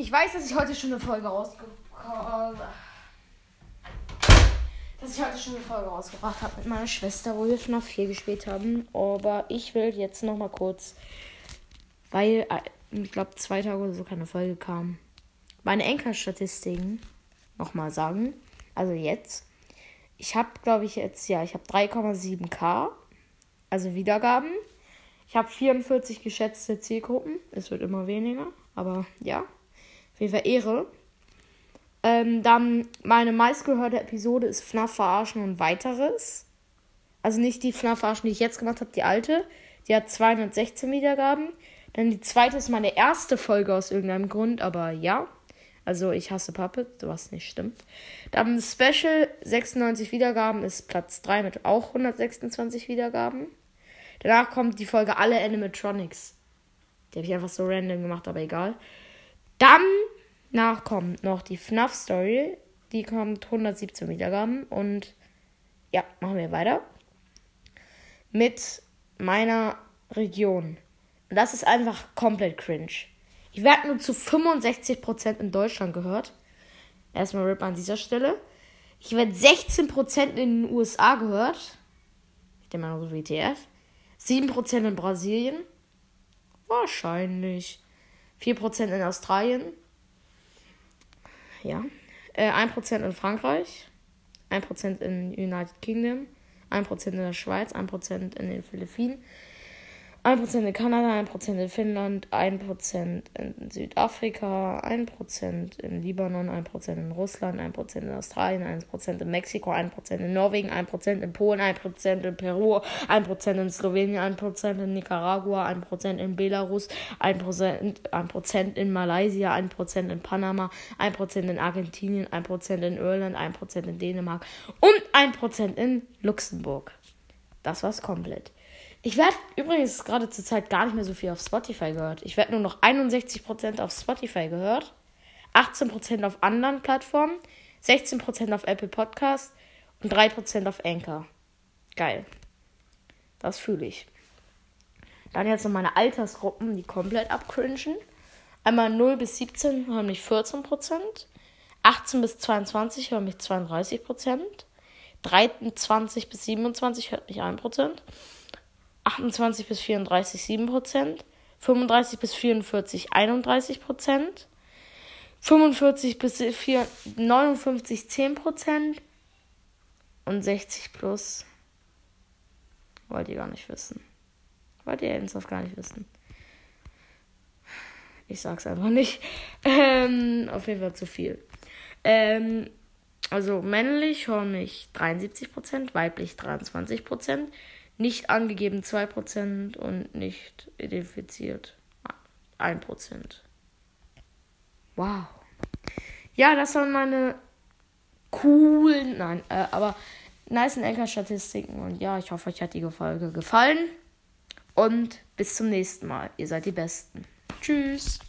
Ich weiß, dass ich heute schon eine Folge rausgekommen dass ich heute schon eine Folge rausgebracht habe mit meiner Schwester, wo wir FNAF 4 gespielt haben. Aber ich will jetzt noch mal kurz, weil äh, ich glaube zwei Tage oder so keine Folge kam, meine Enker-Statistiken nochmal sagen. Also jetzt. Ich habe, glaube ich, jetzt, ja, ich habe 3,7k, also Wiedergaben. Ich habe 44 geschätzte Zielgruppen. Es wird immer weniger, aber ja. Auf jeden Fall Ehre. Ähm, dann meine meistgehörte Episode ist FNAF verarschen und weiteres. Also nicht die FNAF verarschen, die ich jetzt gemacht habe, die alte. Die hat 216 Wiedergaben. Dann die zweite ist meine erste Folge aus irgendeinem Grund, aber ja. Also ich hasse Puppet, was nicht stimmt. Dann Special 96 Wiedergaben ist Platz 3 mit auch 126 Wiedergaben. Danach kommt die Folge Alle Animatronics. Die habe ich einfach so random gemacht, aber egal. Dann nach kommt noch die FNAF Story. Die kommt 117 Wiedergaben. Und ja, machen wir weiter. Mit meiner Region. Und das ist einfach komplett cringe. Ich werde nur zu 65% in Deutschland gehört. Erstmal RIP an dieser Stelle. Ich werde 16% in den USA gehört. Ich denke mal so wie TF. 7% in Brasilien. Wahrscheinlich. 4% in Australien ja. Äh, 1% in Frankreich, 1% in United Kingdom, 1% in der Schweiz, 1% in den Philippinen, 1% in Kanada, 1% in Finnland, 1% in Südafrika, 1% in Libanon, 1% in Russland, 1% in Australien, 1% in Mexiko, 1% in Norwegen, 1% in Polen, 1% in Peru, 1% in Slowenien, 1% in Nicaragua, 1% in Belarus, 1%, 1% in Malaysia, 1% in Panama, 1% in Argentinien, 1% in Irland, 1% in Dänemark und 1% in Luxemburg. Das war's komplett. Ich werde übrigens gerade zur Zeit gar nicht mehr so viel auf Spotify gehört. Ich werde nur noch 61% auf Spotify gehört, 18% auf anderen Plattformen, 16% auf Apple Podcast und 3% auf Anchor. Geil. Das fühle ich. Dann jetzt noch meine Altersgruppen, die komplett abcringen. Einmal 0 bis 17 hören mich 14%. 18 bis 22 hören mich 32%. 23 bis 27 hört mich 1%. 28 bis 34 7%, 35 bis 44 31%, 45 bis 4, 59 10% und 60 plus wollt ihr gar nicht wissen. Wollt ihr ernsthaft gar nicht wissen. Ich sag's einfach nicht. Ähm, auf jeden Fall zu viel. Ähm, also männlich mich 73%, weiblich 23%, nicht angegeben 2% und nicht identifiziert 1%. Wow. Ja, das waren meine coolen, nein, äh, aber nice Enker-Statistiken. Und ja, ich hoffe, euch hat die Folge gefallen. Und bis zum nächsten Mal. Ihr seid die Besten. Tschüss.